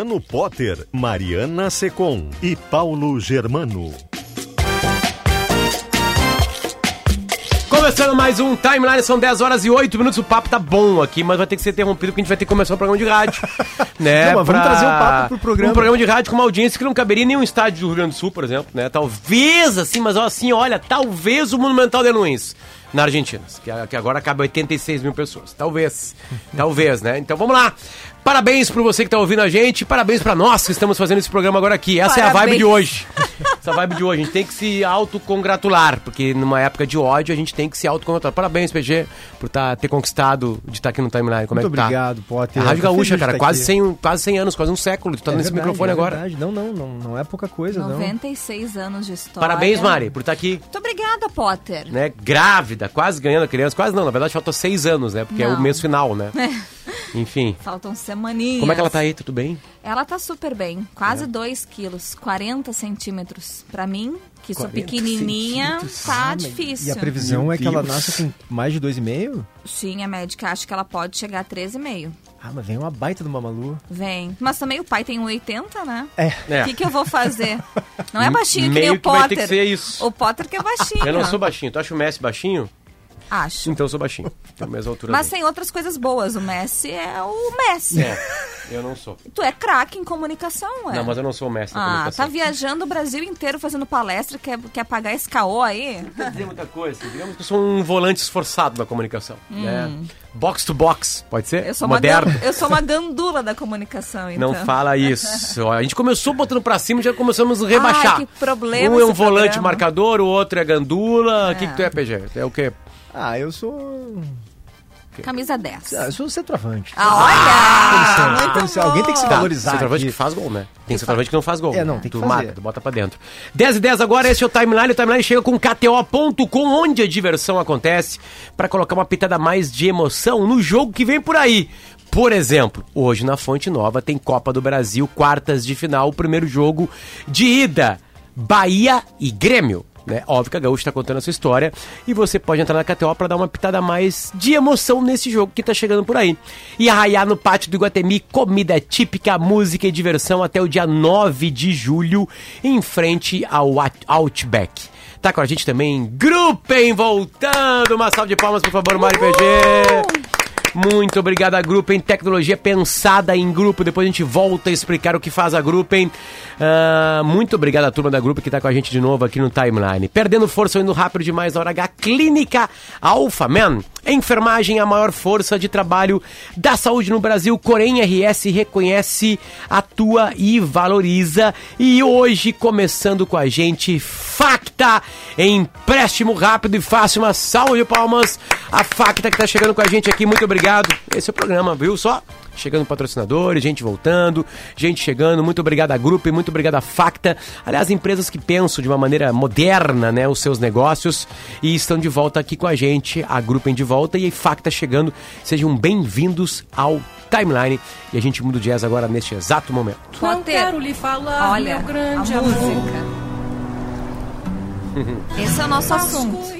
Luciano Potter, Mariana Secom e Paulo Germano. Começando mais um Timeline, são 10 horas e 8 minutos. O papo tá bom aqui, mas vai ter que ser interrompido porque a gente vai ter que começar o programa de rádio. né? Não, mas vamos trazer um papo pro programa. Um programa de rádio com uma audiência que não caberia em nenhum estádio do Rio Grande do Sul, por exemplo, né? Talvez, assim, mas assim, olha, talvez o Monumental de Luiz na Argentina, que, que agora cabe 86 mil pessoas. Talvez. Talvez, né? Então vamos lá. Parabéns para você que tá ouvindo a gente, parabéns para nós que estamos fazendo esse programa agora aqui. Essa parabéns. é a vibe de hoje. Essa vibe de hoje. A gente tem que se autocongratular, porque numa época de ódio a gente tem que se autocongratular. Parabéns, PG, por tá, ter conquistado de estar tá aqui no timeline. Como Muito é que tá? obrigado, Potter. A Rádio Gaúcha, cara, quase 100, quase 100 anos, quase um século. Tu tá é nesse verdade, microfone é agora. Verdade. Não, não, não, não é pouca coisa, 96 não. anos de história. Parabéns, Mari, por estar tá aqui. Muito obrigada, Potter. Né? Grávida, quase ganhando a criança. Quase não, na verdade falta seis anos, né? Porque não. é o mês final, né? Enfim. Faltam semaninhas. Como é que ela tá aí? Tudo bem? Ela tá super bem. Quase 2 é. quilos, 40 centímetros. Pra mim, que sou pequenininha, tá ah, difícil. E a previsão Meu é que Deus. ela nasça com mais de 2,5? Sim, a médica acha que ela pode chegar a 13,5. Ah, mas vem uma baita de uma malu. Vem. Mas também o pai tem 1,80, né? É. O é. que, que eu vou fazer? Não é baixinho Meio que nem o Potter. Vai ter que ser isso. O Potter que é baixinho. Eu não sou baixinho. Tu acha o Messi baixinho? Acho. Então eu sou baixinho. Tenho a mesma altura. Mas dele. tem outras coisas boas. O Messi é o Messi. É. Eu não sou. Tu é craque em comunicação, é? Não, mas eu não sou o mestre ah, comunicação. tá viajando o Brasil inteiro fazendo palestra, quer, quer pagar esse caô aí? Não quer dizer muita coisa. Digamos que eu sou um volante esforçado na comunicação. Hum. Né? Box to box, pode ser? Eu sou, Moderno. Uma, eu sou uma gandula da comunicação, então. Não fala isso. A gente começou botando pra cima e já começamos a rebaixar. Que problema Um é um volante programa. marcador, o outro é gandula. O é. que, que tu é, PG? É o quê? Ah, eu sou. Camisa 10. Ah, eu sou centroavante. Ah, olha! Alguém tem que se valorizar. Centroavante que faz gol, né? Tem centroavante que não faz gol. É, não, tem tu que fazer. mata, tu bota pra dentro. 10 e 10 agora, esse é o Timeline. O Timeline chega com KTO.com, onde a diversão acontece, para colocar uma pitada mais de emoção no jogo que vem por aí. Por exemplo, hoje na Fonte Nova tem Copa do Brasil, quartas de final, o primeiro jogo de ida. Bahia e Grêmio. Né? Óbvio que a Gaúcha está contando a sua história e você pode entrar na KTO para dar uma pitada mais de emoção nesse jogo que está chegando por aí. E arraiar no pátio do Iguatemi, comida típica, música e diversão até o dia 9 de julho, em frente ao Outback. Tá com a gente também, Gruppen voltando! Uma salva de palmas, por favor, Mari PG! Muito obrigado a Gruppen, tecnologia pensada em grupo. Depois a gente volta a explicar o que faz a Gruppen. Uh, muito obrigado à turma da Gruppen que está com a gente de novo aqui no Timeline. Perdendo força indo rápido demais na hora H. Clínica Alpha Man. Enfermagem, a maior força de trabalho da saúde no Brasil. Corém RS reconhece, atua e valoriza. E hoje, começando com a gente, Facta, empréstimo rápido e fácil. Uma salva de palmas. A Facta que está chegando com a gente aqui. Muito obrigado obrigado. Esse é o programa, viu? Só chegando patrocinadores, gente voltando, gente chegando. Muito obrigado à Grupo e muito obrigado à Facta. Aliás, empresas que pensam de uma maneira moderna, né, os seus negócios e estão de volta aqui com a gente, a Grupo de volta e a Facta chegando. Sejam bem-vindos ao Timeline e a gente muda o jazz agora neste exato momento. Não quero lhe falar, Olha, meu grande a música. Esse é o nosso assunto.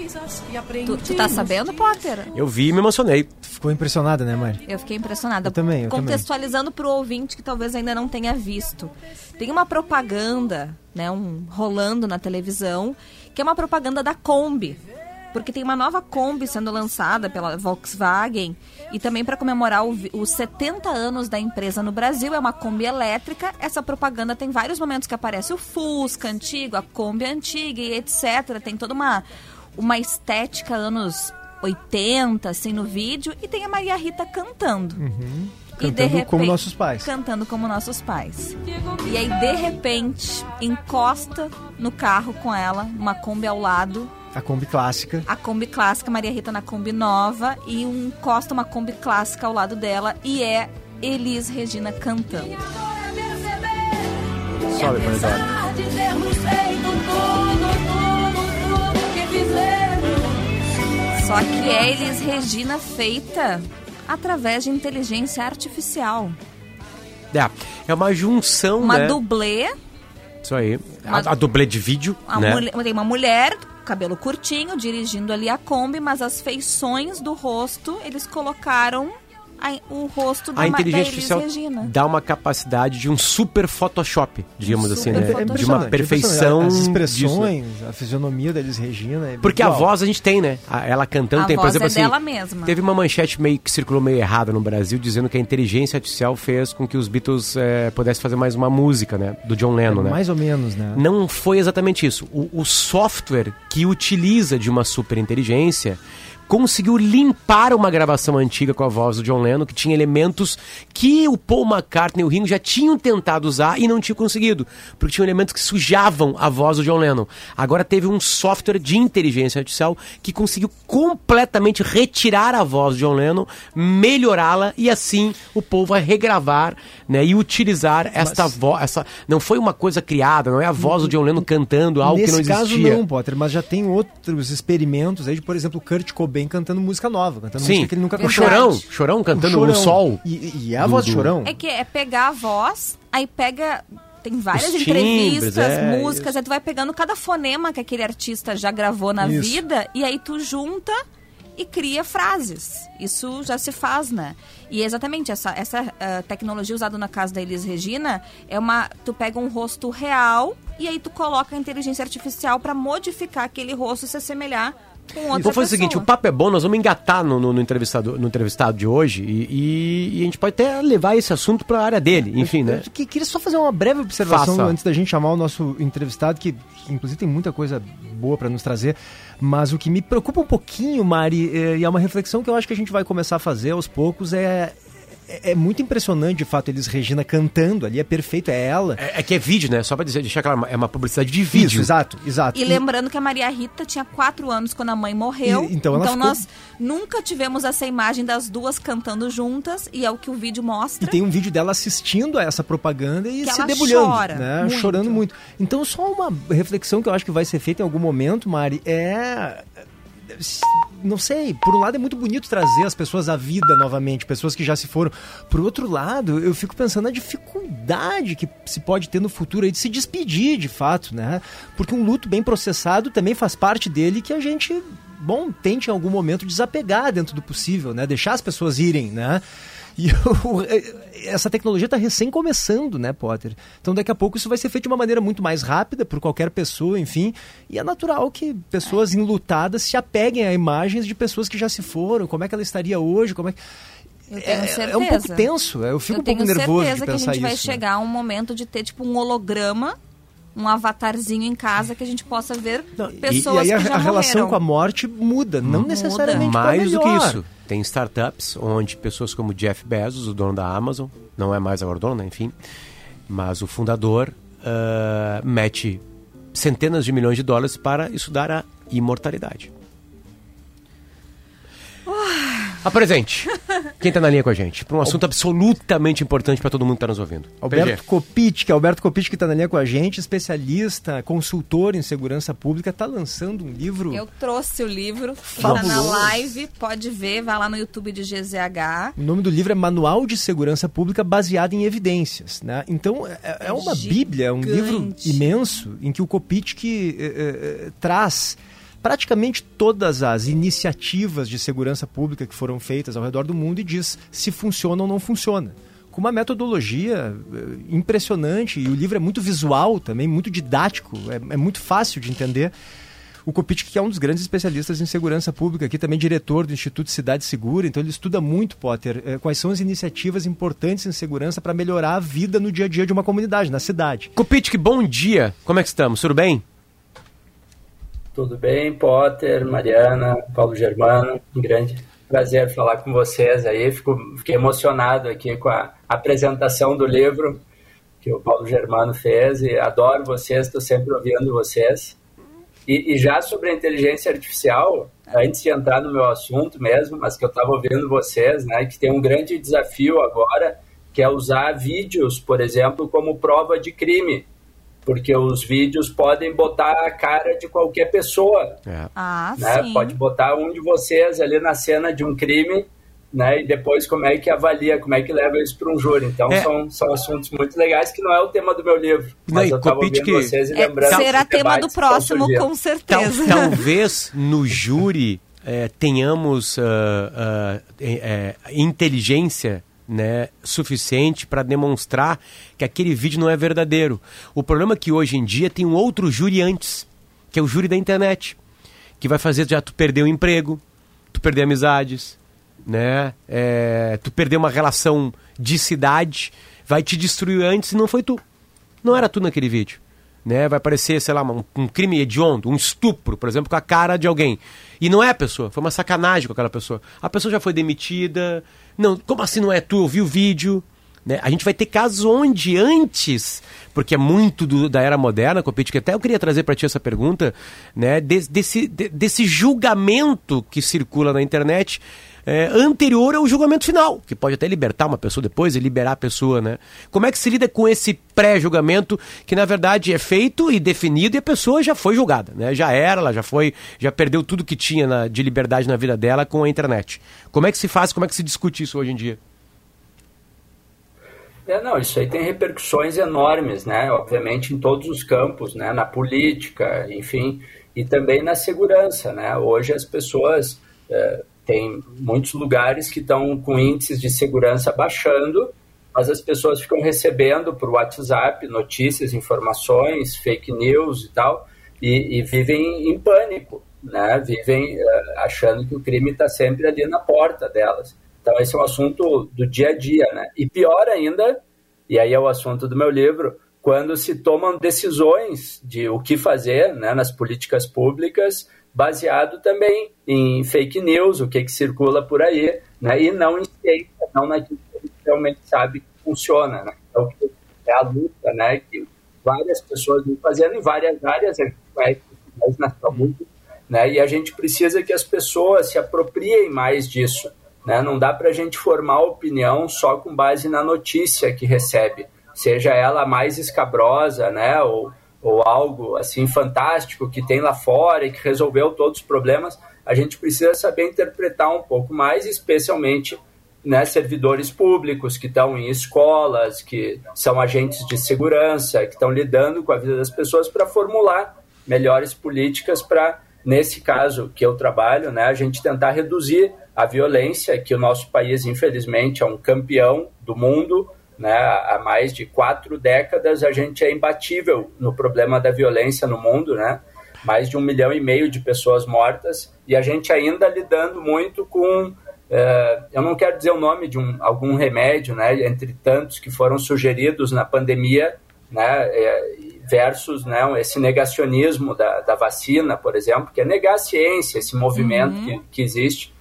Tu, tu tá sabendo, Potter? Eu vi e me emocionei. Ficou impressionada, né, Mari? Eu fiquei impressionada. Eu também. Eu Contextualizando para o ouvinte que talvez ainda não tenha visto. Tem uma propaganda, né, um rolando na televisão, que é uma propaganda da Kombi. porque tem uma nova Kombi sendo lançada pela Volkswagen e também para comemorar o os 70 anos da empresa no Brasil. É uma Kombi elétrica. Essa propaganda tem vários momentos que aparece o Fusca antigo, a Kombi antiga e etc. Tem toda uma, uma estética anos 80, assim, no vídeo. E tem a Maria Rita cantando. E Cantando como nossos pais. Cantando como nossos pais. E aí, de repente, encosta no carro com ela, uma Kombi ao lado, A Kombi clássica. a Kombi clássica, Maria Rita na Kombi nova, e um, encosta uma Kombi clássica ao lado dela, e é Elis Regina cantando. Sobe, Paredão. Apesar Só que é Elis Regina feita através de inteligência artificial. É, é uma junção, Uma né? dublê, Isso aí. uma- A, a dublê de vídeo, a né? mulher- tem uma mulher, cabelo curtinho, dirigindo ali a Kombi, mas as feições do rosto, eles colocaram a- o rosto da, A inteligência da Elis artificial Regina. dá uma capacidade de um super Photoshop, digamos assim, super né? Photoshop. De uma perfeição. As disso. expressões, a fisionomia da Elis Regina. é Porque a igual. voz a gente tem, né? A- Ela cantando A tem, por voz exemplo, é assim. dela mesma. Teve uma manchete meio que circulou meio errada no Brasil, dizendo que a inteligência artificial fez com que os Beatles eh, pudessem fazer mais uma música, né? Do John Lennon, né? Mais ou menos, né? Não foi exatamente isso. O, o software que utiliza de uma superinteligência conseguiu limpar uma gravação antiga com a voz do John Lennon, que tinha elementos que o Paul McCartney e o Ringo já tinham tentado usar e não tinham conseguido, porque tinham elementos que sujavam a voz do John Lennon. Agora teve um software de inteligência artificial que conseguiu completamente retirar a voz do John Lennon, melhorá-la e assim o Paul vai regravar, né, e utilizar esta voz, essa não foi uma coisa criada, não é a voz do John Lennon cantando algo Nesse que não caso existia. não, Potter, mas já tem outros experimentos aí de, por exemplo, o Kurt Cobain cantando música nova, cantando Sim, música que ele nunca o cantou. Chorão, Chorão cantando O no Chorão. sol. E, e é a do- voz do do- Chorão. É que é pegar a voz, aí pega. Tem várias Os entrevistas, timbres, é, músicas, aí tu vai pegando cada fonema que aquele artista já gravou na Isso. vida e aí tu junta e cria frases. Isso já se faz, né? E exatamente essa, essa ah, tecnologia usada na casa da Elis Regina é uma. Tu pega um rosto real e aí tu coloca a inteligência artificial para modificar aquele rosto se assemelhar com outra Vamos fazer o seguinte, o papo é bom, nós vamos engatar no, no, no entrevistado, no entrevistado de hoje e, e- e a gente pode até levar esse assunto para a área dele, enfim, né? Eu que- queria só fazer uma breve observação Faça. antes da gente chamar o nosso entrevistado, que inclusive tem muita coisa boa para nos trazer. Mas o que me preocupa um pouquinho, Mari, é- e é uma reflexão que eu acho que a gente vai começar a fazer aos poucos, é. É é muito impressionante, de fato, eles Regina cantando ali, é perfeito, é ela. É, é que é vídeo, né? Só pra dizer, deixar claro, é uma publicidade de vídeo. Isso, exato, exato. E lembrando que a Maria Rita tinha quatro anos quando a mãe morreu. E- então ela ficou- nós nunca tivemos essa imagem das duas cantando juntas, e é o que o vídeo E mostra. tem um vídeo dela assistindo a essa propaganda e Que se ela debulhando, chora né? muito. Chorando muito. Então, só uma reflexão que eu acho que vai ser feita em algum momento, Mari, é não sei, por um lado é muito bonito trazer as pessoas à vida novamente, pessoas que já se foram. Por outro lado, eu fico pensando na dificuldade que se pode ter no futuro aí de se despedir, de fato, né? Porque um luto bem processado também faz parte dele que a gente, bom, tente em algum momento desapegar dentro do possível, né? Deixar as pessoas irem, né? E eu- essa tecnologia está recém começando, né, Potter? Então daqui a pouco isso vai ser feito de uma maneira muito mais rápida por qualquer pessoa, enfim. E é natural que pessoas enlutadas se apeguem a imagens de pessoas que já se foram. Como é que ela estaria hoje? Como é que... Eu tenho é, é um pouco tenso. Eu fico eu um pouco tenho nervoso de certeza que a pensar gente vai isso. né? chegar a um momento de ter tipo um holograma, um avatarzinho em casa que a gente possa ver Não, e- pessoas e, aí que a, já a relação morreram. com a morte muda, não necessariamente pra Mais do que isso, tem startups onde pessoas como Jeff Bezos, o dono da Amazon, não é mais agora o dono, né, enfim, mas o fundador ah, mete centenas de milhões de dólares para estudar a imortalidade. Apresente. Quem tá na linha com a gente? Para um assunto absolutamente importante para todo mundo que tá nos ouvindo. Alberto PG. Kopic, Alberto Kopic que está na linha com a gente, especialista, consultor em segurança pública, está lançando um livro. Eu trouxe o livro, tá na live pode ver, vai lá no YouTube de GZH. O nome do livro é Manual de Segurança Pública baseado em evidências. Né? Então, é, é uma Gigante. bíblia, é um livro imenso em que o Kopic eh, eh, traz praticamente todas as iniciativas de segurança pública que foram feitas ao redor do mundo e diz se funciona ou não funciona. Com uma metodologia eh, impressionante, e o livro é muito visual também, muito didático, é, é muito fácil de entender. O Copit, que é um dos grandes especialistas em segurança pública, aqui também diretor do Instituto Cidade Segura, então ele estuda muito, Potter, eh, quais são as iniciativas importantes em segurança para melhorar a vida no dia a dia de uma comunidade, na cidade. Kupitic, bom dia. Como é que estamos? Tudo bem? Tudo bem, Potter, Mariana, Paulo Germano, grande prazer falar com vocês aí. Fico, fiquei emocionado aqui com a apresentação do livro que o Paulo Germano fez e adoro vocês, estou sempre ouvindo vocês. E, e, já sobre a inteligência artificial, antes de entrar no meu assunto mesmo, mas que eu estava ouvindo vocês, né, que tem um grande desafio agora, que é usar vídeos, por exemplo, como prova de crime porque os vídeos podem botar a cara de qualquer pessoa. É. Ah, né? sim. Pode botar um de vocês ali na cena de um crime, né? E depois como é que avalia, como é que leva isso para um júri. Então É. são, são assuntos muito legais que não é o tema do meu livro. Não, Mas eu estava ouvindo que- vocês e É, lembrando. será dos tema do próximo, com Tal- certeza. talvez no júri eh, tenhamos eh, eh, inteligência né, suficiente para demonstrar que aquele vídeo não é verdadeiro. O problema é que hoje em dia tem um outro júri antes, que é o júri da internet, que vai fazer já tu perder o emprego, tu perder amizades, né? eh, tu perder uma relação de cidade, vai te destruir antes e não foi tu. Não era tu naquele vídeo. Né? Vai parecer, sei lá, um, um crime hediondo, um estupro, por exemplo, com a cara de alguém. E não é a pessoa, foi uma sacanagem com aquela pessoa. A pessoa já foi demitida. Não, como assim não é tu? Eu vi o vídeo. Né? A gente vai ter casos onde antes, porque é muito do- da era moderna, Copete, que até eu queria trazer para ti essa pergunta, né? Des- desse, de- desse julgamento que circula na internet é, anterior ao julgamento final, que pode até libertar uma pessoa depois e liberar a pessoa, né? Como é que se lida com esse pré-julgamento que na verdade é feito e definido e a pessoa já foi julgada, né? Já era, ela já foi, já perdeu tudo que tinha na- de liberdade na vida dela com a internet. Como é que se faz, como é que se discute isso hoje em dia? É, não, isso aí tem repercussões enormes, né? Obviamente em todos os campos, né? Na política, enfim, e também na segurança, né? Hoje as pessoas eh, têm muitos lugares que estão com índices de segurança baixando, mas as pessoas ficam recebendo por WhatsApp notícias, informações, fake news e tal, e, e vivem em pânico, né? Vivem eh, achando que o crime está sempre ali na porta delas. Então, esse é um assunto do dia a dia, né? E pior ainda, e aí é o assunto do meu livro, quando se tomam decisões de o que fazer né, nas políticas públicas, baseado também em fake news, o que, que circula por aí, né, e não em ciência, não naquilo que a gente realmente sabe que funciona. Né? Então, é a luta né, que várias pessoas vêm fazendo em várias áreas, na saúde, né, e a gente precisa que as pessoas se apropriem mais disso. Né? Não dá para a gente formar opinião só com base na notícia que recebe, seja ela mais escabrosa, né? ou, ou algo assim fantástico que tem lá fora e que resolveu todos os problemas. A gente precisa saber interpretar um pouco mais, especialmente né, servidores públicos que estão em escolas, que são agentes de segurança, que estão lidando com a vida das pessoas para formular melhores políticas para, nesse caso que eu trabalho, né, a gente tentar reduzir a violência, que o nosso país, infelizmente, é um campeão do mundo. Né? Há mais de quatro décadas a gente é imbatível no problema da violência no mundo, né? mais de um milhão e meio de pessoas mortas, e a gente ainda lidando muito com eh, eu não quero dizer o nome de um, algum remédio, né, entre tantos que foram sugeridos na pandemia, né, eh, versus né, esse negacionismo da, da vacina, por exemplo, que é negar a ciência, esse movimento que, que existe,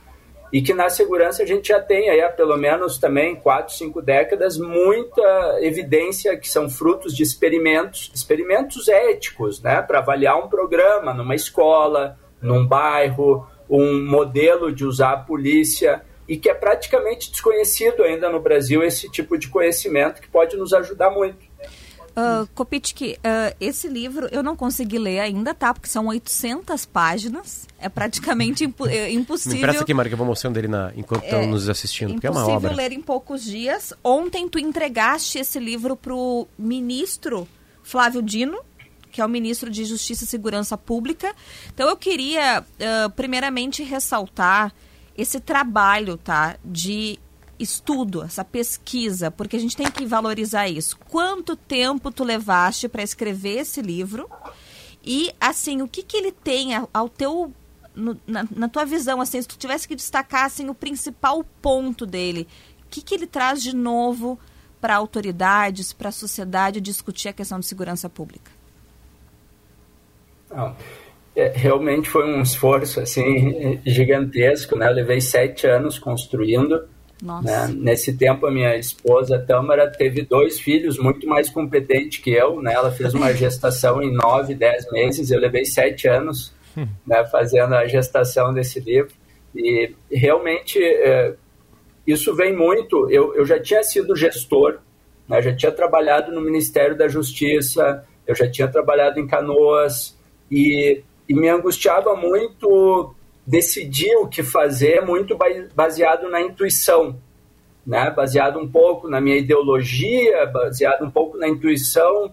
e que na segurança a gente já tem aí há pelo menos também quatro, cinco décadas muita evidência que são frutos de experimentos, experimentos éticos, né, para avaliar um programa numa escola, num bairro, um modelo de usar a polícia e que é praticamente desconhecido ainda no Brasil esse tipo de conhecimento que pode nos ajudar muito. Uh, Kopitski, uh, esse livro eu não consegui ler ainda, tá? Porque são 800 páginas. É praticamente impo é Me impossível. empresta aqui, Mara, que eu vou mostrando ele na, enquanto estão nos assistindo, porque é uma impossível obra. ler em poucos dias. Ontem tu entregaste esse livro pro ministro Flávio Dino, que é o ministro de Justiça e Segurança Pública. Então eu queria, uh, primeiramente, ressaltar esse trabalho, tá? De estudo, essa pesquisa, porque a gente tem que valorizar isso. Quanto tempo tu levaste para escrever esse livro? E, assim, o que, que ele tem ao, teu. no- na, na tua visão, assim, se tu tivesse que destacar assim, o principal ponto dele, o que, que ele traz de novo para autoridades, para a sociedade discutir a questão de segurança pública? Não, é, realmente foi um esforço assim gigantesco, né? Eu levei sete anos construindo. Né? Nesse tempo, a minha esposa Tâmara teve dois filhos muito mais competente que eu. Né? Ela fez uma gestação em nove, dez meses. Eu levei sete anos né, fazendo a gestação desse livro. E realmente é, isso vem muito. Eu, eu já tinha sido gestor, né? já tinha trabalhado no Ministério da Justiça, eu já tinha trabalhado em Canoas e, e me angustiava muito decidir o que fazer, muito ba- baseado na intuição, né? baseado um pouco na minha ideologia, baseado um pouco na intuição.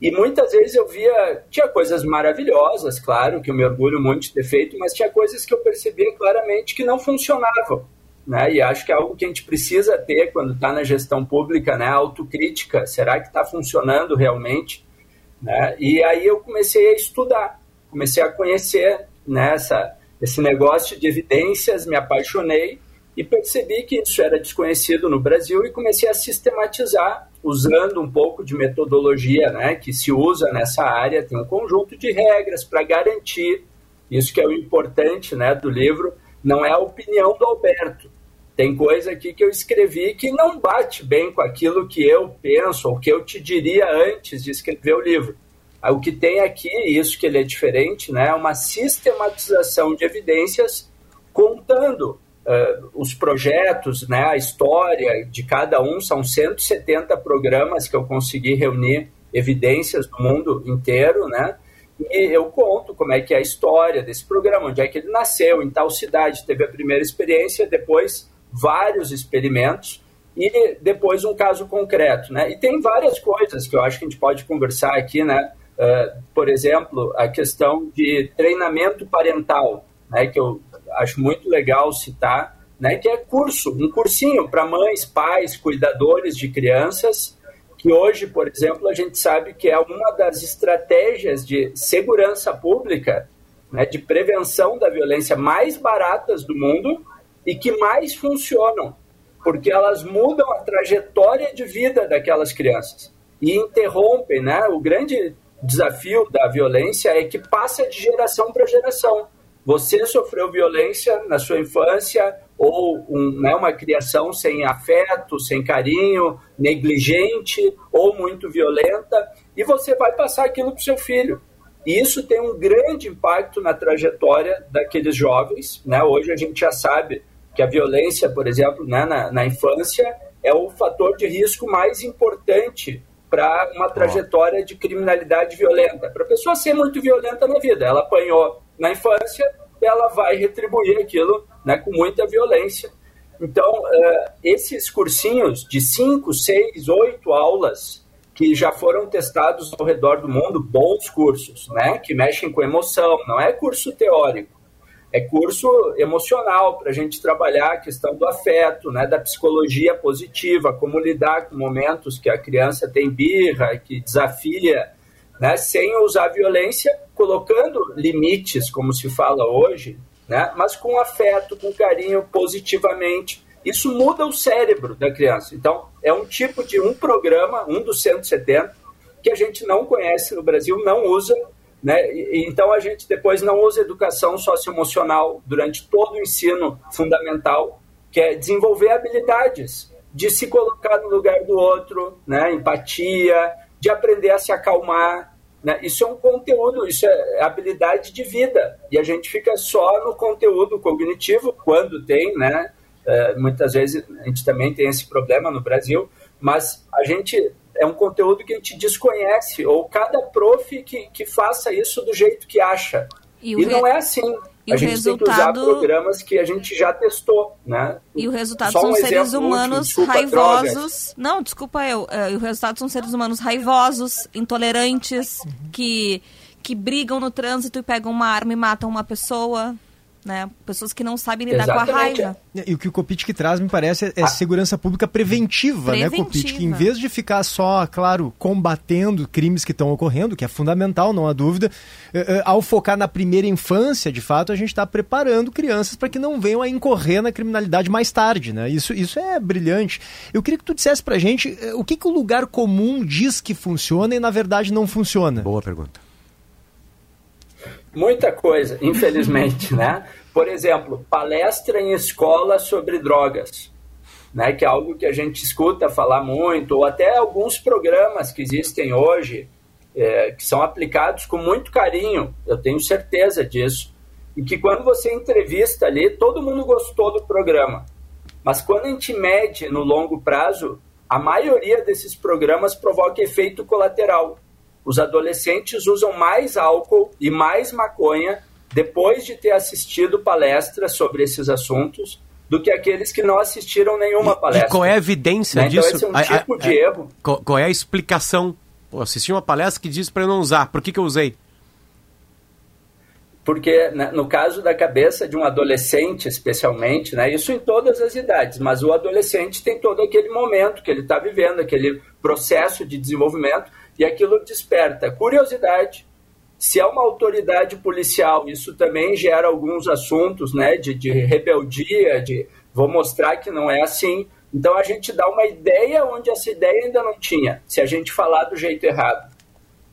E muitas vezes eu via, tinha coisas maravilhosas, claro, que eu me orgulho muito de ter feito, mas tinha coisas que eu percebia claramente que não funcionavam. Né? E acho que é algo que a gente precisa ter quando está na gestão pública, né? autocrítica. Será que está funcionando realmente? Né? E aí eu comecei a estudar, comecei a conhecer né, essa, esse negócio de evidências, me apaixonei e percebi que isso era desconhecido no Brasil e comecei a sistematizar, usando um pouco de metodologia né, que se usa nessa área, tem um conjunto de regras para garantir, isso que é o importante né, do livro, não é a opinião do Alberto. Tem coisa aqui que eu escrevi que não bate bem com aquilo que eu penso ou que eu te diria antes de escrever o livro. O que tem aqui, isso que ele é diferente, né, é uma sistematização de evidências contando eh, os projetos, né, a história de cada um. São 170 programas que eu consegui reunir evidências do mundo inteiro, né? E eu conto como é que é a história desse programa, onde é que ele nasceu, em tal cidade, teve a primeira experiência, depois vários experimentos e depois um caso concreto, né? E tem várias coisas que eu acho que a gente pode conversar aqui, né? Uh, por exemplo, a questão de treinamento parental, né? Que eu acho muito legal citar, né? Que é curso, um cursinho para mães, pais, cuidadores de crianças, que hoje, por exemplo, a gente sabe que é uma das estratégias de segurança pública, né? De prevenção da violência mais baratas do mundo e que mais funcionam porque elas mudam a trajetória de vida daquelas crianças e interrompem, né? O grande desafio da violência é que passa de geração para geração. Você sofreu violência na sua infância ou um, né, uma criação sem afeto, sem carinho, negligente ou muito violenta, e você vai passar aquilo para o seu filho. E isso tem um grande impacto na trajetória daqueles jovens. Né? Hoje a gente já sabe que a violência, por exemplo, né, na, na, infância é o fator de risco mais importante para uma trajetória de criminalidade violenta. Para a pessoa ser muito violenta na vida, ela apanhou na infância, ela vai retribuir aquilo né, com muita violência. Então, uh, esses cursinhos de 5, 6, 8 aulas que já foram testados ao redor do mundo, bons cursos, né, que mexem com emoção, não é curso teórico é curso emocional para a gente trabalhar a questão do afeto, né, da psicologia positiva, como lidar com momentos que a criança tem birra, que desafia, né, sem usar violência, colocando limites, como se fala hoje, né, mas com afeto, com carinho, positivamente. Isso muda o cérebro da criança. Então, é um tipo de um programa, um dos 170, que a gente não conhece no Brasil, não usa né? Então a gente depois não usa educação socioemocional durante todo o ensino fundamental, que é desenvolver habilidades de se colocar no lugar do outro, né? empatia, de aprender a se acalmar. Né? Isso é um conteúdo, isso é habilidade de vida. E a gente fica só no conteúdo cognitivo, quando tem, né? Uh, muitas vezes a gente também tem esse problema no Brasil, mas a gente é um conteúdo que a gente desconhece, ou cada prof que, que faça isso do jeito que acha. E, e não é assim. E a o gente resultado... tem que usar programas que a gente já testou, né? E o resultado Só são um seres humanos desculpa, raivosos. Não, desculpa eu. eh, E o resultado são seres humanos raivosos, intolerantes, que, que brigam no trânsito e pegam uma arma e matam uma pessoa. Né? Pessoas que não sabem lidar com a Exatamente. raiva. E o que o Copit traz, me parece, é, é segurança pública preventiva, né, Preventiva. Copit? Que em vez de ficar só, claro, combatendo crimes que estão ocorrendo, que é fundamental, não há dúvida, eh, eh, ao focar na primeira infância, de fato, a gente está preparando crianças para que não venham a incorrer na criminalidade mais tarde, né? Isso, isso é brilhante. Eu queria que tu dissesse pra gente eh, o que, que o lugar comum diz que funciona e, na verdade, não funciona. Boa pergunta. Muita coisa, infelizmente, né? Por exemplo, palestra em escola sobre drogas, né? Que é algo que a gente escuta falar muito, ou até alguns programas que existem hoje, é, que são aplicados com muito carinho, eu tenho certeza disso, e que quando você entrevista ali, todo mundo gostou do programa. Mas quando a gente mede no longo prazo, a maioria desses programas provoca efeito colateral. Os adolescentes usam mais álcool e mais maconha depois de ter assistido palestras sobre esses assuntos do que aqueles que não assistiram nenhuma palestra. E qual é a evidência Né? Então disso? esse é um A- a- tipo de a- erro. Qual, qual é a explicação? Pô, assisti uma palestra que diz para eu não usar. Por que, que eu usei? Porque né, no caso da cabeça de um adolescente, especialmente, né, isso em todas as idades, mas o adolescente tem todo aquele momento que ele está vivendo, aquele processo de desenvolvimento, e aquilo desperta curiosidade. Se é uma autoridade policial, isso também gera alguns assuntos né, de, de rebeldia, de vou mostrar que não é assim. Então a gente dá uma ideia onde essa ideia ainda não tinha, se a gente falar do jeito errado.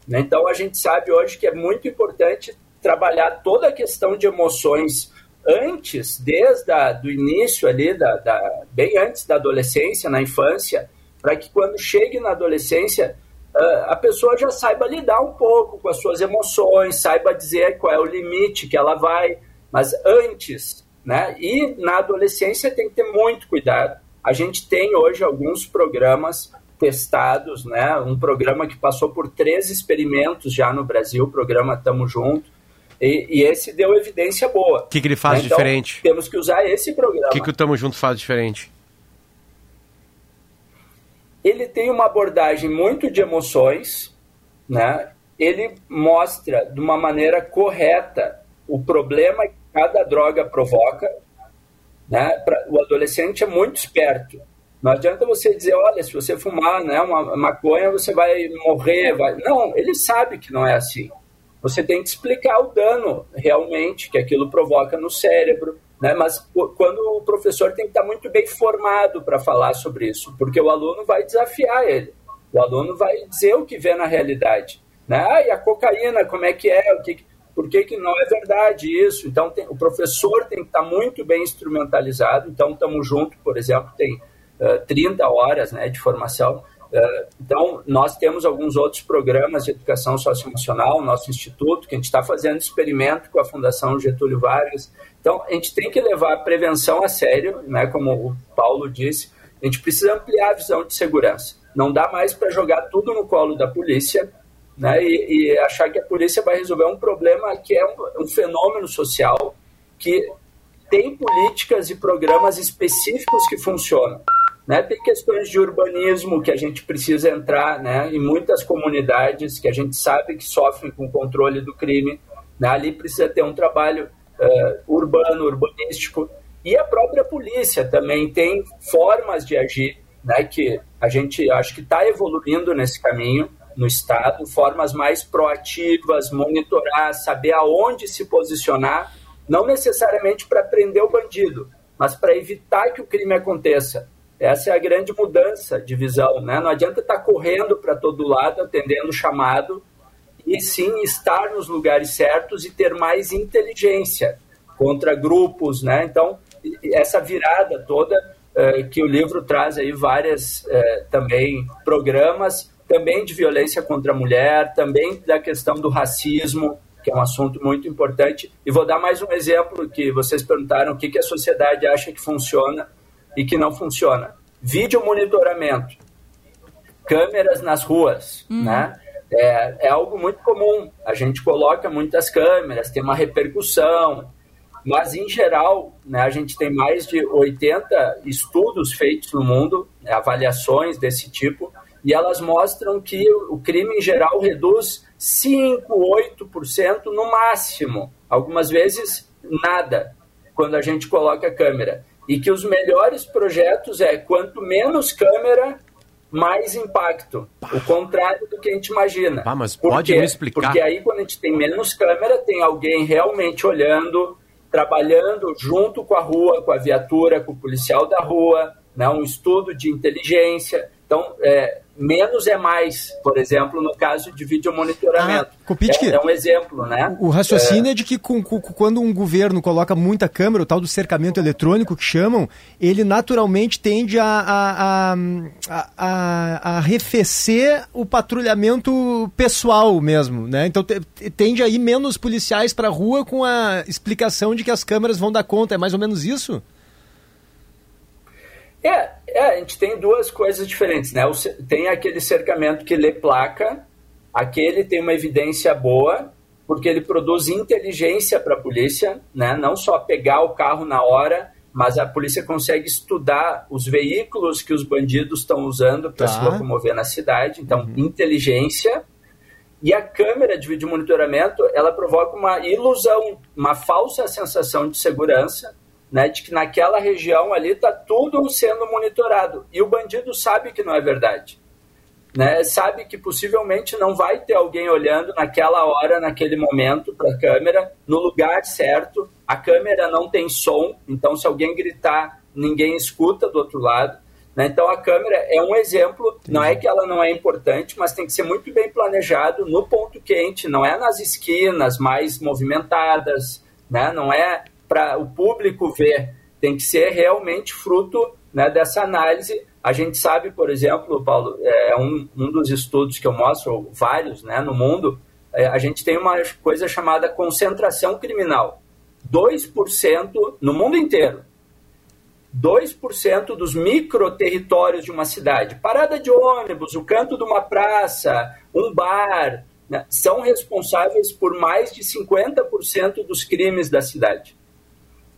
Né? Então a gente sabe hoje que é muito importante trabalhar toda a questão de emoções antes, desde a, do início ali, da, da, bem antes da adolescência, na infância, para que quando chegue na adolescência a pessoa já saiba lidar um pouco com as suas emoções, saiba dizer qual é o limite que ela vai, mas antes, né? E na adolescência tem que ter muito cuidado. A gente tem hoje alguns programas testados, né? Um programa que passou por três experimentos já no Brasil, o programa Tamo Junto, e, e esse deu evidência boa. O que, que ele faz Então, diferente? Temos que usar esse programa. O que, que o Tamo Junto faz diferente? Ele tem uma abordagem muito de emoções, né? Ele mostra de uma maneira correta o problema que cada droga provoca, né? Pra, o adolescente é muito esperto. Não adianta você dizer, olha, se você fumar né, uma maconha, você vai morrer. Vai... Não, ele sabe que não é assim. Você tem que explicar o dano realmente que aquilo provoca no cérebro, né? mas quando o professor tem que estar muito bem formado para falar sobre isso, porque o aluno vai desafiar ele, o aluno vai dizer o que vê na realidade. Né? Ah, e a cocaína, como é que é? O que, por que, que não é verdade isso? Então, tem, o professor tem que estar muito bem instrumentalizado. Então, estamos junto, por exemplo, tem uh, 30 horas né, de formação. Uh, então, nós temos alguns outros programas de educação socioemocional, nosso instituto, que a gente está fazendo experimento com a Fundação Getúlio Vargas. Então, a gente tem que levar a prevenção a sério, né, como o Paulo disse, a gente precisa ampliar a visão de segurança. Não dá mais para jogar tudo no colo da polícia né, e, e, achar que a polícia vai resolver um problema que é um, um fenômeno social que tem políticas e programas específicos que funcionam. Né? Tem questões de urbanismo que a gente precisa entrar né? em muitas comunidades que a gente sabe que sofrem com o controle do crime. Né? Ali precisa ter um trabalho uh, urbano, urbanístico. E a própria polícia também tem formas de agir né? que a gente acho que está evoluindo nesse caminho no Estado, formas mais proativas, monitorar, saber aonde se posicionar, não necessariamente para prender o bandido, mas para evitar que o crime aconteça. Essa é a grande mudança de visão, né? Não adianta estar tá correndo para todo lado, atendendo o chamado, e sim estar nos lugares certos e ter mais inteligência contra grupos, né? Então, essa virada toda eh, que o livro traz aí várias eh, também programas, também de violência contra a mulher, também da questão do racismo, que é um assunto muito importante. E vou dar mais um exemplo que vocês perguntaram o que, que a sociedade acha que funciona e que não funciona. Vídeo monitoramento, câmeras nas ruas, uhum. né? É, é algo muito comum. A gente coloca muitas câmeras, tem uma repercussão, mas em geral, né, a gente tem mais de 80 estudos feitos no mundo, né, avaliações desse tipo, e elas mostram que o crime em geral reduz 5, 8% no máximo, algumas vezes nada. quando a gente coloca a câmera. E que os melhores projetos é quanto menos câmera, mais impacto. O contrário do que a gente imagina. Pá, mas Por pode quê? me explicar? Porque aí quando a gente tem menos câmera, tem alguém realmente olhando, trabalhando junto com a rua, com a viatura, com o policial da rua, né? um estudo de inteligência. Então, é, menos é mais, por exemplo, no caso de vídeo monitoramento. Ah, é, é um exemplo, né? O raciocínio é, de que com- com- quando um governo coloca muita câmera, o tal do cercamento eletrônico que chamam, ele naturalmente tende a, a, a, a- a- arrefecer o patrulhamento pessoal mesmo, né? Então te- te- tende a ir menos policiais para a rua com a explicação de que as câmeras vão dar conta. É mais ou menos isso? É, é, a gente tem duas coisas diferentes, né? Tem aquele cercamento que lê placa, aquele tem uma evidência boa, porque ele produz inteligência para a polícia, né? Não só pegar o carro na hora, mas a polícia consegue estudar os veículos que os bandidos estão usando para Tá. se locomover na cidade. Então, inteligência. E a câmera de vídeo monitoramento, ela provoca uma ilusão, uma falsa sensação de segurança, né, de que naquela região ali está tudo sendo monitorado. E o bandido sabe que não é verdade. Né, sabe que possivelmente não vai ter alguém olhando naquela hora, naquele momento para a câmera, no lugar certo. A câmera não tem som, então se alguém gritar, ninguém escuta do outro lado. né? Então a câmera é um exemplo, não é que ela não é importante, mas tem que ser muito bem planejado no ponto quente, não é nas esquinas mais movimentadas, né? não é para o público ver, tem que ser realmente fruto né, dessa análise. A gente sabe, por exemplo, Paulo, é um, um dos estudos que eu mostro, vários né, no mundo, é, a gente tem uma coisa chamada concentração criminal. 2% no mundo inteiro. 2% dos microterritórios de uma cidade, parada de ônibus, o canto de uma praça, um bar, né, são responsáveis por mais de 50% dos crimes da cidade.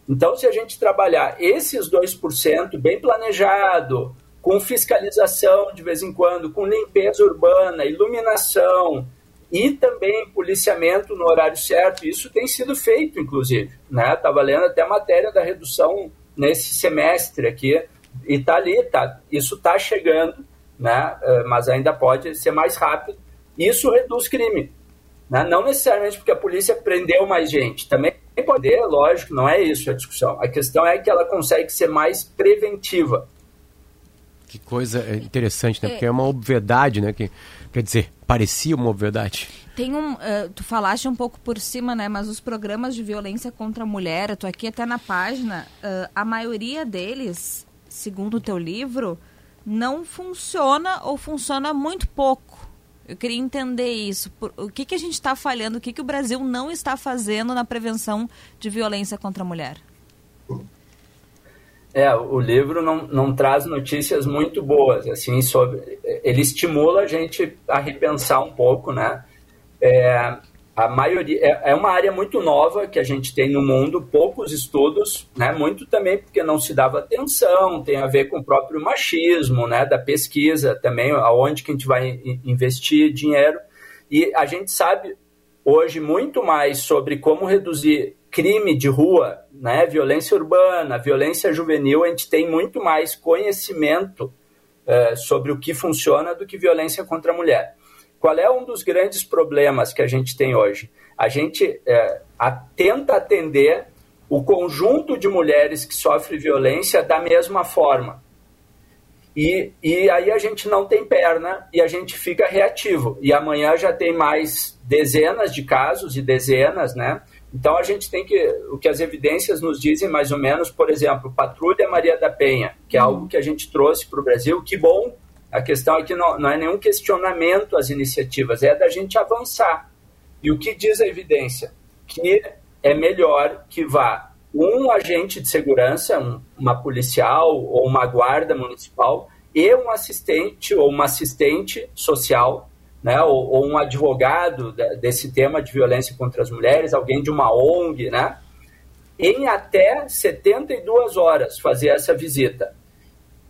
Então, se a gente trabalhar esses 2% bem planejado, com fiscalização de vez em quando, com limpeza urbana, iluminação e também policiamento no horário certo, isso tem sido feito, inclusive. Estava lendo até a matéria da redução nesse semestre aqui, e está ali, tá, isso está chegando, né, eh, mas ainda pode ser mais rápido. Isso reduz crime. Né? Não necessariamente porque a polícia prendeu mais gente, também pode, lógico, não é isso a discussão. A questão é que ela consegue ser mais preventiva. Que coisa é, interessante, né? Porque é uma obviedade, né? Que, quer dizer, parecia uma obviedade. Tem um. eh, tu falaste um pouco por cima, né? Mas os programas de violência contra a mulher, eu tô aqui até na página, eh, a maioria deles, segundo o teu livro, não funciona ou funciona muito pouco. Eu queria entender isso. Por- o que, que a gente está falhando, o que, que o Brasil não está fazendo na prevenção de violência contra a mulher? É, o livro não, não traz notícias muito boas, assim, sobre... Ele estimula a gente a repensar um pouco, né? É, a maioria... É, é uma área muito nova que a gente tem no mundo, poucos estudos, né? Muito também porque não se dava atenção, tem a ver com o próprio machismo, né? Da pesquisa também, aonde que a gente vai in- investir dinheiro. E a gente sabe hoje muito mais sobre como reduzir crime de rua, né, violência urbana, violência juvenil, a gente tem muito mais conhecimento eh, sobre o que funciona do que violência contra a mulher. Qual é um dos grandes problemas que a gente tem hoje? A gente eh, a- tenta atender o conjunto de mulheres que sofrem violência da mesma forma. E, e aí a gente não tem perna e a gente fica reativo. E amanhã já tem mais dezenas de casos e dezenas, né? Então a gente tem que. O que as evidências nos dizem, mais ou menos, por exemplo, Patrulha Maria da Penha, que é algo que a gente trouxe para o Brasil, que bom. A questão aqui não, não é nenhum questionamento às iniciativas, é da gente avançar. E o que diz a evidência? Que é melhor que vá um agente de segurança, um, uma policial ou uma guarda municipal e um assistente ou uma assistente social, né, ou, ou um advogado desse tema de violência contra as mulheres, alguém de uma ONG, né, em até 72 horas fazer essa visita.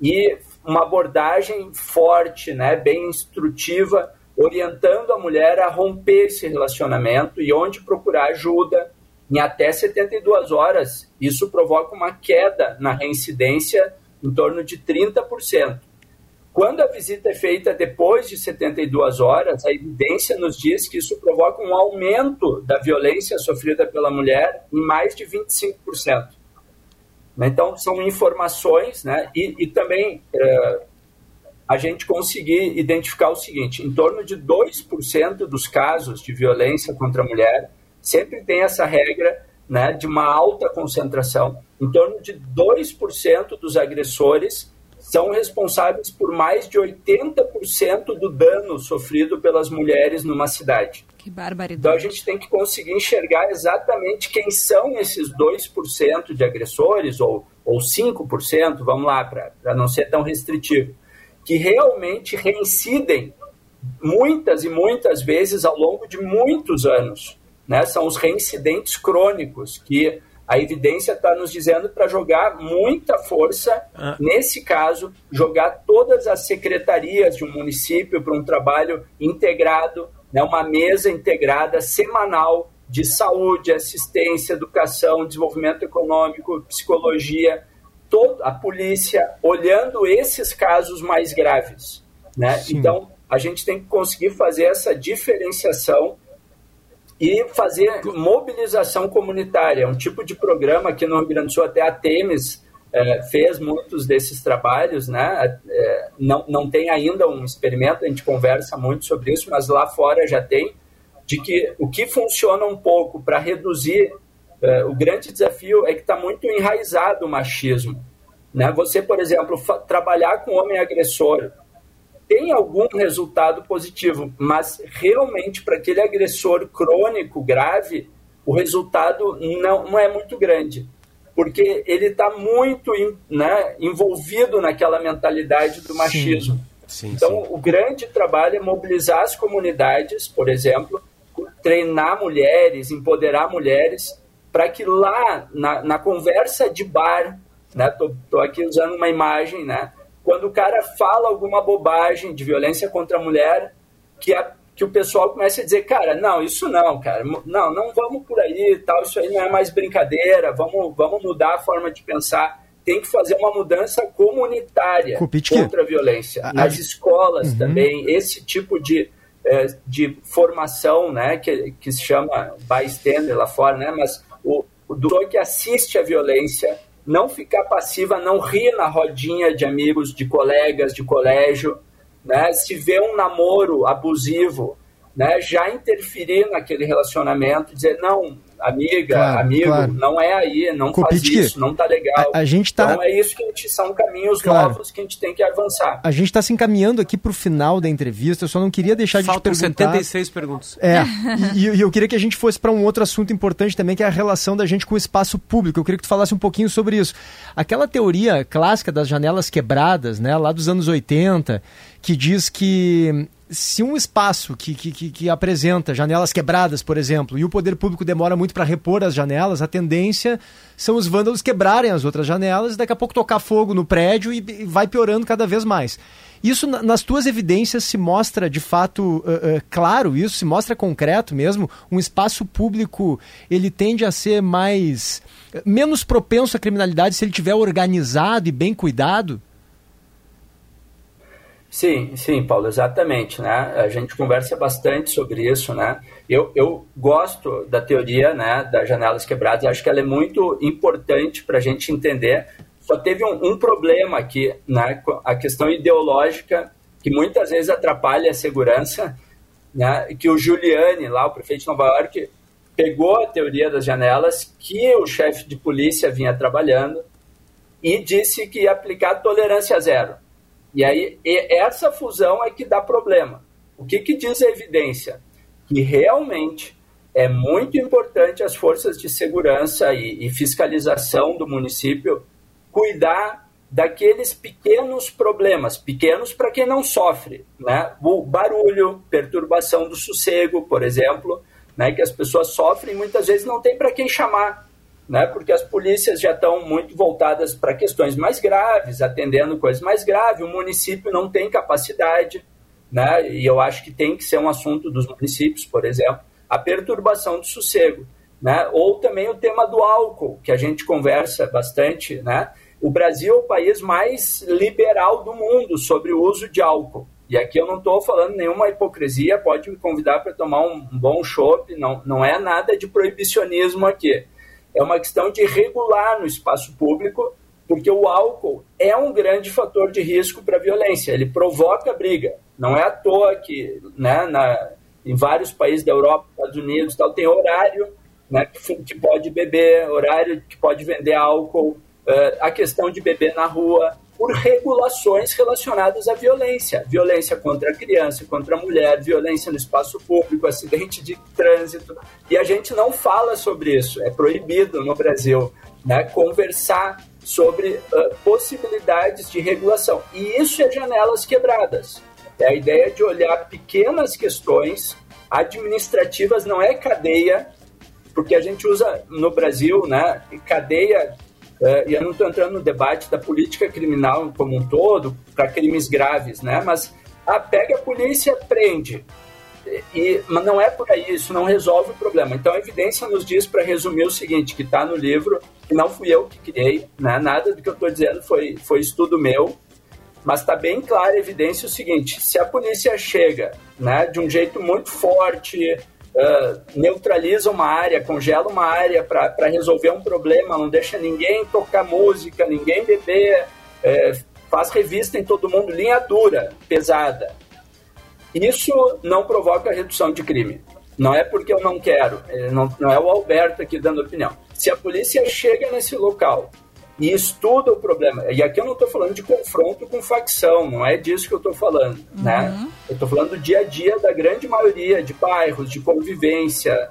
E uma abordagem forte, né, bem instrutiva, orientando a mulher a romper esse relacionamento e onde procurar ajuda, em até 72 horas. Isso provoca uma queda na reincidência em torno de 30%. Quando a visita é feita depois de 72 horas, a evidência nos diz que isso provoca um aumento da violência sofrida pela mulher em mais de 25%. Então, são informações, né? E, e também é, a gente conseguir identificar o seguinte: em torno de 2% dos casos de violência contra a mulher, sempre tem essa regra né, de uma alta concentração. Em torno de 2% dos agressores são responsáveis por mais de 80% do dano sofrido pelas mulheres numa cidade. Que barbaridade. Então a gente tem que conseguir enxergar exatamente quem são esses 2% de agressores, ou, ou 5%, vamos lá, para não ser tão restritivo, que realmente reincidem muitas e muitas vezes ao longo de muitos anos. Né? São os reincidentes crônicos, que a evidência está nos dizendo para jogar muita força, ah. nesse caso, jogar todas as secretarias de um município para um trabalho integrado, né, uma mesa integrada semanal de saúde, assistência, educação, desenvolvimento econômico, psicologia, toda a polícia olhando esses casos mais graves. Né? Então, a gente tem que conseguir fazer essa diferenciação e fazer mobilização comunitária, é um tipo de programa que no Rio Grande do Sul até a Temes é, fez muitos desses trabalhos, né? É, não, não tem ainda um experimento, a gente conversa muito sobre isso, mas lá fora já tem, de que o que funciona um pouco para reduzir é, o grande desafio é que está muito enraizado o machismo. Né? Você, por exemplo, trabalhar com homem agressor, tem algum resultado positivo, mas realmente para aquele agressor crônico, grave, o resultado não, não é muito grande, porque ele está muito né, envolvido naquela mentalidade do machismo. Sim, sim, então, sim. o grande trabalho é mobilizar as comunidades, por exemplo, treinar mulheres, empoderar mulheres, para que lá na, na, conversa de bar, né, tô, tô aqui usando uma imagem, né, quando o cara fala alguma bobagem de violência contra a mulher, que, a, que o pessoal começa a dizer, cara, não, isso não, cara, não, não vamos por aí tal, isso aí não é mais brincadeira, vamos, vamos mudar a forma de pensar. Tem que fazer uma mudança comunitária contra a violência. Nas escolas uhum. também, esse tipo de, é, de formação, né, que, que se chama bystander lá fora, né, mas o, o que assiste à violência não ficar passiva, não rir na rodinha de amigos, de colegas, de colégio, né? Se vê um namoro abusivo, né? Já interferir naquele relacionamento, dizer não, amiga, claro, amigo, claro. não é aí, não faz isso, não tá legal. A, a gente tá... Então é isso que a gente, são caminhos claro. novos que a gente tem que avançar. A gente está se encaminhando aqui para o final da entrevista, eu só não queria deixar Faltam de te perguntar... 76 perguntas. É, e, e, eu queria que a gente fosse para um outro assunto importante também, que é a relação da gente com o espaço público. Eu queria que tu falasse um pouquinho sobre isso. Aquela teoria clássica das janelas quebradas, né, lá dos anos 80, que diz que se um espaço que, que, que, apresenta janelas quebradas, por exemplo, e o poder público demora muito para repor as janelas, a tendência são os vândalos quebrarem as outras janelas e daqui a pouco tocar fogo no prédio e, e vai piorando cada vez mais. Isso nas tuas evidências se mostra de fato uh, uh, claro, isso se mostra concreto mesmo. Um espaço público ele tende a ser mais menos propenso à criminalidade se ele tiver organizado e bem cuidado. Sim, sim, Paulo, exatamente, né? A gente conversa bastante sobre isso, né? Eu, eu gosto da teoria, né, das janelas quebradas, acho que ela é muito importante para a gente entender. Só teve um, um, problema aqui, né, a questão ideológica, que muitas vezes atrapalha a segurança, né, que o Giuliani, lá, o prefeito de Nova York, pegou a teoria das janelas que o chefe de polícia vinha trabalhando e disse que ia aplicar tolerância zero e aí, essa fusão é que dá problema. O que, que diz a evidência? Que realmente é muito importante as forças de segurança e, e fiscalização do município cuidar daqueles pequenos problemas, pequenos para quem não sofre, né? O barulho, perturbação do sossego, por exemplo, né? Que as pessoas sofrem e muitas vezes não tem para quem chamar né, porque as polícias já estão muito voltadas para questões mais graves, atendendo coisas mais graves, o município não tem capacidade, né, e eu acho que tem que ser um assunto dos municípios, por exemplo, a perturbação do sossego. né? Ou também o tema do álcool, que a gente conversa bastante, né? O Brasil é o país mais liberal do mundo sobre o uso de álcool. E aqui eu não estou falando nenhuma hipocrisia, pode me convidar para tomar um, bom chopp, não, não é nada de proibicionismo aqui. É uma questão de regular no espaço público, porque o álcool é um grande fator de risco para a violência, ele provoca briga. Não é à toa que né, na, em vários países da Europa, Estados Unidos, tal, tem horário né, que, que pode beber, horário que pode vender álcool, uh, a questão de beber na rua por regulações relacionadas à violência. Violência contra a criança, contra a mulher, violência no espaço público, acidente de trânsito. E a gente não fala sobre isso. É proibido no Brasil né, conversar sobre uh, possibilidades de regulação. E isso é janelas quebradas. É a ideia de olhar pequenas questões administrativas, não é cadeia, porque a gente usa no Brasil, né, cadeia e eu não estou entrando no debate da política criminal como um todo, para crimes graves, né? Mas ah, pega a polícia, prende. E, mas não é por aí, isso não resolve o problema. Então a evidência nos diz, para resumir o seguinte, que está no livro, que não fui eu que criei, né? nada do que eu estou dizendo foi, foi estudo meu, mas está bem clara a evidência o seguinte, se a polícia chega né, de um jeito muito forte, uh, neutraliza uma área, congela uma área para resolver um problema, não deixa ninguém tocar música, ninguém beber, é, faz revista em todo mundo, linha dura, pesada. Isso não provoca redução de crime. Não é porque eu não quero, é, não, não é o Alberto aqui dando opinião. Se a polícia chega nesse local e estuda o problema. E aqui eu não estou falando de confronto com facção, não é disso que eu estou falando, né? uhum. né? Eu estou falando do dia a dia da grande maioria de bairros, de convivência.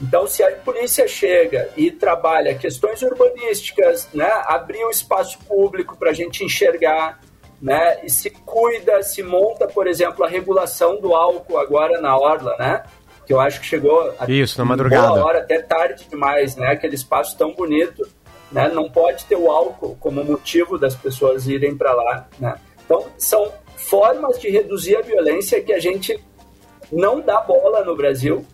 Então, se a polícia chega e trabalha questões urbanísticas, né, abrir o espaço público para a gente enxergar, né, e se cuida, se monta, por exemplo, a regulação do álcool agora na orla, né? Que eu acho que chegou a Isso, na madrugada. Boa hora, até tarde demais, né? Aquele espaço tão bonito né? Não pode ter o álcool como motivo das pessoas irem para lá. Né? Então, são formas de reduzir a violência que a gente não dá bola no Brasil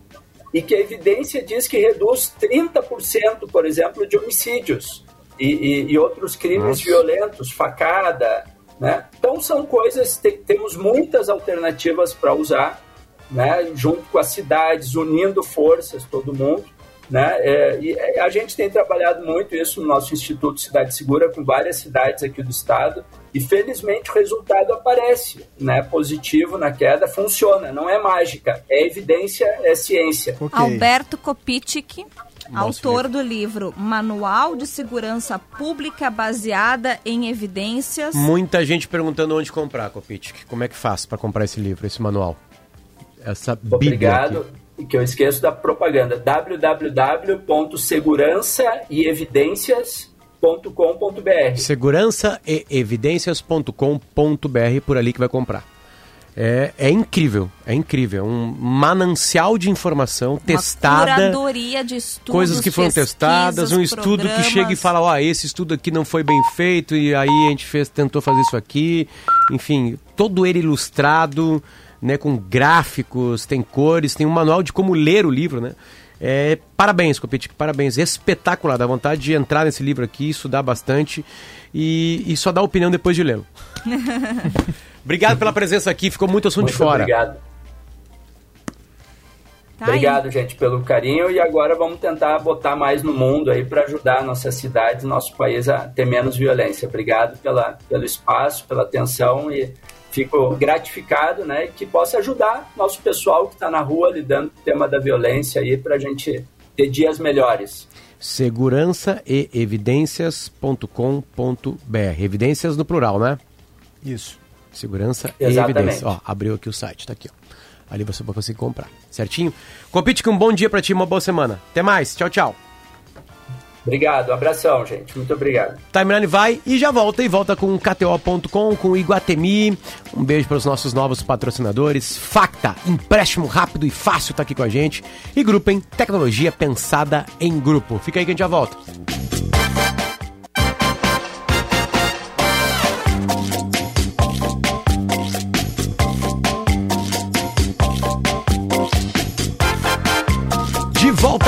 e que a evidência diz que reduz 30%, por exemplo, de homicídios e, e, e outros crimes Nossa. violentos, facada. Né? Então, são coisas, te, temos muitas alternativas para usar, né? junto com as cidades, unindo forças, todo mundo. Né? É, e é, a gente tem trabalhado muito isso no nosso Instituto Cidade Segura com várias cidades aqui do estado e felizmente o resultado aparece, né? Positivo na queda, funciona, não é mágica, é evidência, é ciência. Okay. Alberto Kopitic, autor do livro Manual de Segurança Pública baseada em evidências. Muita gente perguntando onde comprar, Kopitic. Como é que faz para comprar esse livro, esse manual? Essa Obrigado que eu esqueço da propaganda, www.segurançaeevidências.com.br Segurançaeevidências.com.br por ali que vai comprar. É, é incrível, é incrível. É um manancial de informação Uma testada. Curadoria de estudos. Coisas que foram testadas, um estudo programas. que chega e fala, ó, oh, esse estudo aqui não foi bem feito, e aí a gente fez, tentou fazer isso aqui. Enfim, todo ele ilustrado né, com gráficos, tem cores, tem um manual de como ler o livro, né? É, parabéns, Copetic, parabéns. Espetacular, dá vontade de entrar nesse livro aqui, estudar bastante e, e só dar opinião depois de lê-lo. obrigado pela presença aqui, ficou muito assunto muito de fora. Obrigado. Tá obrigado, gente, pelo carinho e agora vamos tentar botar mais no mundo aí para ajudar nossa cidade, nosso país a ter menos violência. Obrigado pela, pelo espaço, pela atenção e fico gratificado, né, que possa ajudar nosso pessoal que está na rua lidando com o tema da violência aí para a gente ter dias melhores. Segurança e evidências.com.br. Evidências no plural, né? Isso. Segurança Exatamente. e evidências. Ó, abriu aqui o site, tá aqui, ó. Ali você vai conseguir comprar, certinho? Compite com um bom dia para ti, uma boa semana. Até mais. Tchau, tchau. Obrigado, abração, gente. Muito obrigado. Timeline vai e já volta. E volta com KTO.com, com Iguatemi. Um beijo para os nossos novos patrocinadores. Facta, empréstimo rápido e fácil tá aqui com a gente. E Grupem, tecnologia pensada em grupo. Fica aí que a gente já volta.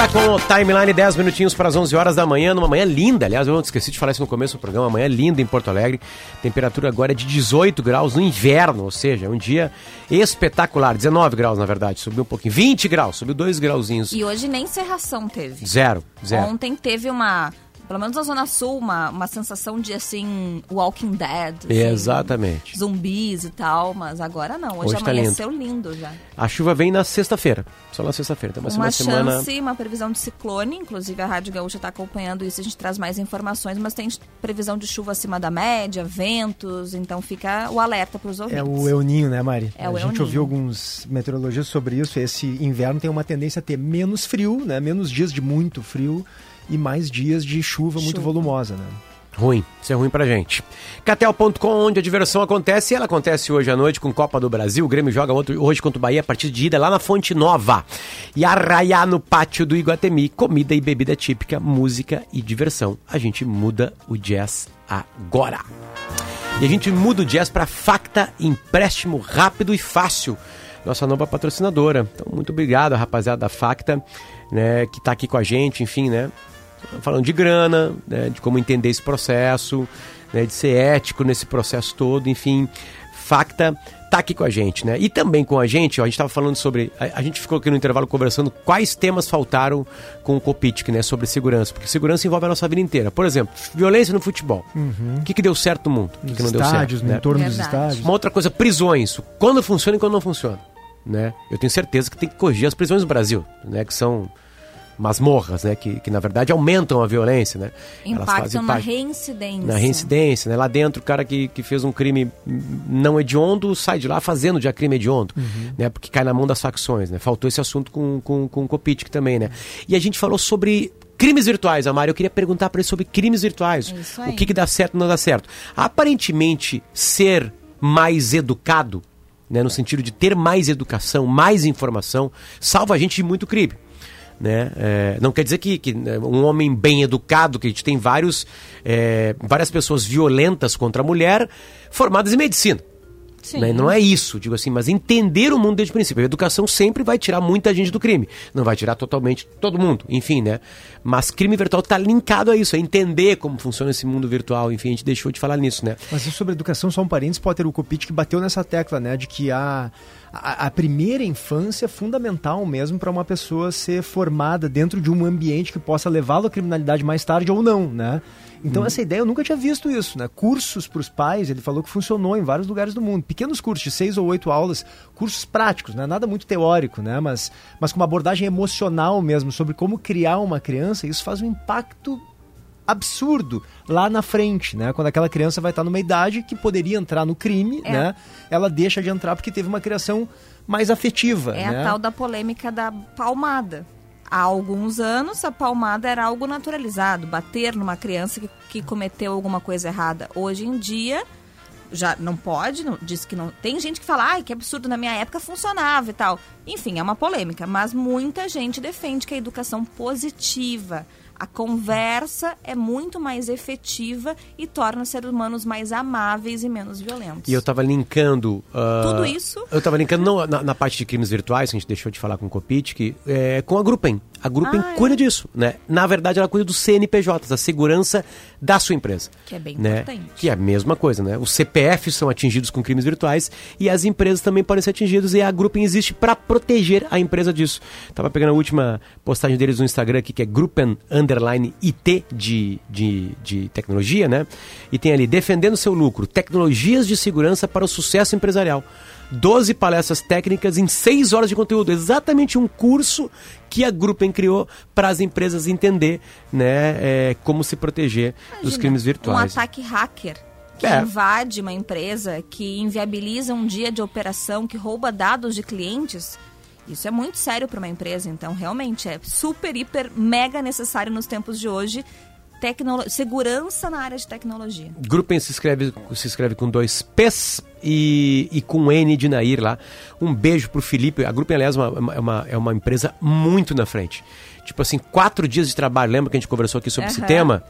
Com o timeline 10 minutinhos para as 11 horas da manhã, numa manhã linda. Aliás, eu esqueci de falar isso no começo do programa. Uma manhã linda em Porto Alegre. Temperatura agora é de 18 graus no inverno, ou seja, é um dia espetacular. 19 graus, na verdade, subiu um pouquinho. 20 graus, subiu dois grauzinhos. E hoje nem serração teve. Zero, zero. Ontem teve uma, pelo menos na Zona Sul, uma, uma sensação de assim, Walking Dead. assim, Exatamente. Zumbis e tal, mas agora não. Hoje, Hoje tá amanheceu lindo. já. A chuva vem na sexta-feira. Só na sexta-feira. Então Uma uma semana. chance, uma previsão de ciclone, inclusive a Rádio Gaúcha está acompanhando isso, a gente traz mais informações, mas tem previsão de chuva acima da média, ventos, então fica o alerta para os ouvintes. É o El Ninho, né, Mari? É a o gente Ninho. ouviu alguns meteorologistas sobre isso. Esse inverno tem uma tendência a ter menos frio, né? Menos dias de muito frio e mais dias de chuva, muito Chuva. volumosa, né? Ruim, isso é ruim pra gente. Catel.com, onde a diversão acontece, e ela acontece hoje à noite com Copa do Brasil. O Grêmio joga outro- hoje contra o Bahia a partir de ida lá na Fonte Nova. E arraiar no pátio do Iguatemi, comida e bebida típica, música e diversão. A gente muda o jazz agora. E a gente muda o jazz para Facta Empréstimo Rápido e Fácil, nossa nova patrocinadora. Então, muito obrigado, rapaziada da Facta, né, que tá aqui com a gente, enfim, né? Falando de grana, né, de como entender esse processo, né, de ser ético nesse processo todo, enfim. Facta tá aqui com a gente, né? E também com a gente, ó, a gente tava falando sobre. A, a gente ficou aqui no intervalo conversando quais temas faltaram com o Copitic, né? Sobre segurança. Porque segurança envolve a nossa vida inteira. Por exemplo, violência no futebol. O que, que deu certo no mundo? O que, que não deu certo? estádios, no né? entorno dos Verdade. estádios. Uma outra coisa, prisões. Quando funciona e quando não funciona. Né? Eu tenho certeza que tem que corrigir as prisões no Brasil, né? Que são masmorras, né? Que, que na verdade aumentam a violência, né? Impactam na parte- reincidência. na reincidência, né? Lá dentro, o cara que, que fez um crime não hediondo sai de lá fazendo já crime hediondo, né? Porque cai na mão das facções, né? Faltou esse assunto com, com, com o Kopitic também, né? E a gente falou sobre crimes virtuais, Amaro. Eu queria perguntar para ele sobre crimes virtuais. É. O que, que dá certo e não dá certo. Aparentemente, ser mais educado, né? No sentido de ter mais educação, mais informação, salva a gente de muito crime né? É, não quer dizer que, que, né, um homem bem educado, que a gente tem vários, é, várias pessoas violentas contra a mulher formadas em medicina. Sim. né? Não é isso, digo assim, mas entender o mundo desde o princípio. A educação sempre vai tirar muita gente do crime. Não vai tirar totalmente todo mundo, enfim, né? Mas crime virtual está linkado a isso, a entender como funciona esse mundo virtual. Enfim, a gente deixou de falar nisso, né? Mas isso sobre educação, só um parênteses, Potter, o Copit que bateu nessa tecla, né, de que a, a, a primeira infância é fundamental mesmo para uma pessoa ser formada dentro de um ambiente que possa levá-lo à criminalidade mais tarde ou não, né? Então essa ideia eu nunca tinha visto isso, né? Cursos para os pais, ele falou que funcionou em vários lugares do mundo. Pequenos cursos de seis ou oito aulas, cursos práticos, né? Nada muito teórico, né? Mas, mas com uma abordagem emocional mesmo sobre como criar uma criança, isso faz um impacto absurdo lá na frente, né? Quando aquela criança vai estar numa idade que poderia entrar no crime, É. né? Ela deixa de entrar porque teve uma criação mais afetiva, É né? a tal da polêmica da palmada. Há alguns anos, a palmada era algo naturalizado, bater numa criança que, que cometeu alguma coisa errada. Hoje em dia, já não pode, não, diz que não. Tem gente que fala, ai, que absurdo, na minha época funcionava e tal. Enfim, é uma polêmica, mas muita gente defende que a educação positiva, a conversa é muito mais efetiva e torna os seres humanos mais amáveis e menos violentos. E eu tava linkando. ah, Tudo isso? Eu tava linkando não, na, na parte de crimes virtuais, que a gente deixou de falar com o Copit, é, com a Gruppen. A Gruppen Ah, é? cuida disso, né? Na verdade, ela cuida do CNPJ, da segurança da sua empresa. Que é bem né? importante. Que é a mesma coisa, né? Os CPFs são atingidos com crimes virtuais e as empresas também podem ser atingidas e a Gruppen existe para proteger a empresa disso. Tava pegando a última postagem deles no Instagram aqui, que é Gruppen Underline IT de, de, de tecnologia, né? E tem ali, defendendo seu lucro, tecnologias de segurança para o sucesso empresarial. 12 palestras técnicas em 6 horas de conteúdo. Exatamente um curso que a Gruppen criou para as empresas entender né, é, como se proteger dos Imagina, crimes Um virtuais. ataque hacker que É. invade uma empresa, que inviabiliza um dia de operação, que rouba dados de clientes. Isso é muito sério para uma empresa, então realmente é super, hiper, mega necessário nos tempos de hoje. Segurança na área de tecnologia. Gruppen se escreve, se escreve com dois P's e, e com N de Nair lá. Um beijo pro Felipe. A Gruppen, aliás, é uma, é uma, é uma empresa muito na frente. Tipo assim, quatro dias de trabalho. Lembra que a gente conversou aqui sobre esse Aham. tema?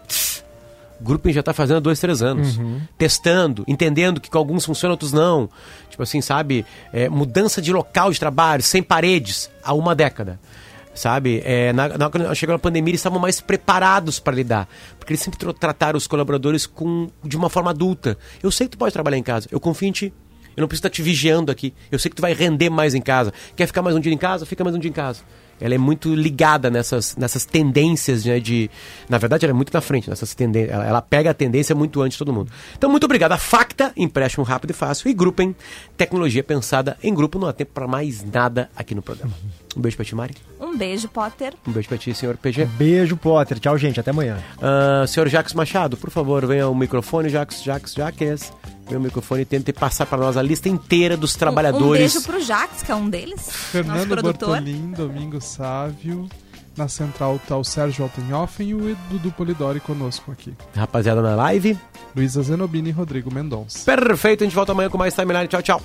Gruppen já tá fazendo há dois, três anos. Testando, entendendo que com alguns funcionam, outros não. Tipo assim, sabe? É, mudança de local de trabalho, sem paredes, há uma década. Sabe? É, na, na, chegou a pandemia, eles estavam mais preparados para lidar. Porque eles sempre tra- trataram os colaboradores com, de uma forma adulta. Eu sei que tu pode trabalhar em casa, eu confio em ti. Eu não preciso estar te vigiando aqui. Eu sei que tu vai render mais em casa. Quer ficar mais um dia em casa? Fica mais um dia em casa. Ela é muito ligada nessas, nessas tendências, né, de... Na verdade, ela é muito na frente nessas tendências. Ela, ela pega a tendência muito antes de todo mundo. Então, muito obrigado. A Facta, empréstimo rápido e fácil. E Gruppen, tecnologia pensada em grupo. Não há tempo para mais nada aqui no programa. Um beijo pra ti, Mari. Um beijo, Potter. Um beijo pra ti, senhor PG. Beijo, Potter. Tchau, gente. Até amanhã. Ah, senhor Jacques Machado, por favor, venha ao microfone, Jacques, Jacques, Jacques. Ao microfone e tente passar para nós a lista inteira dos Um, um trabalhadores. beijo pro Jax, que é um deles. nosso Fernando produtor. Bortolin, Domingo Sávio. Na central tá o Sérgio Altenhofen e o Dudu Polidori conosco aqui. Rapaziada na live. Luísa Zenobini e Rodrigo Mendonça. Perfeito, a gente volta amanhã com mais timeline. Tchau, tchau.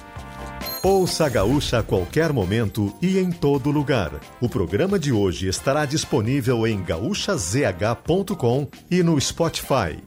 Ouça a Gaúcha a qualquer momento e em todo lugar. O programa de hoje estará disponível em gaúchazh.com e no Spotify.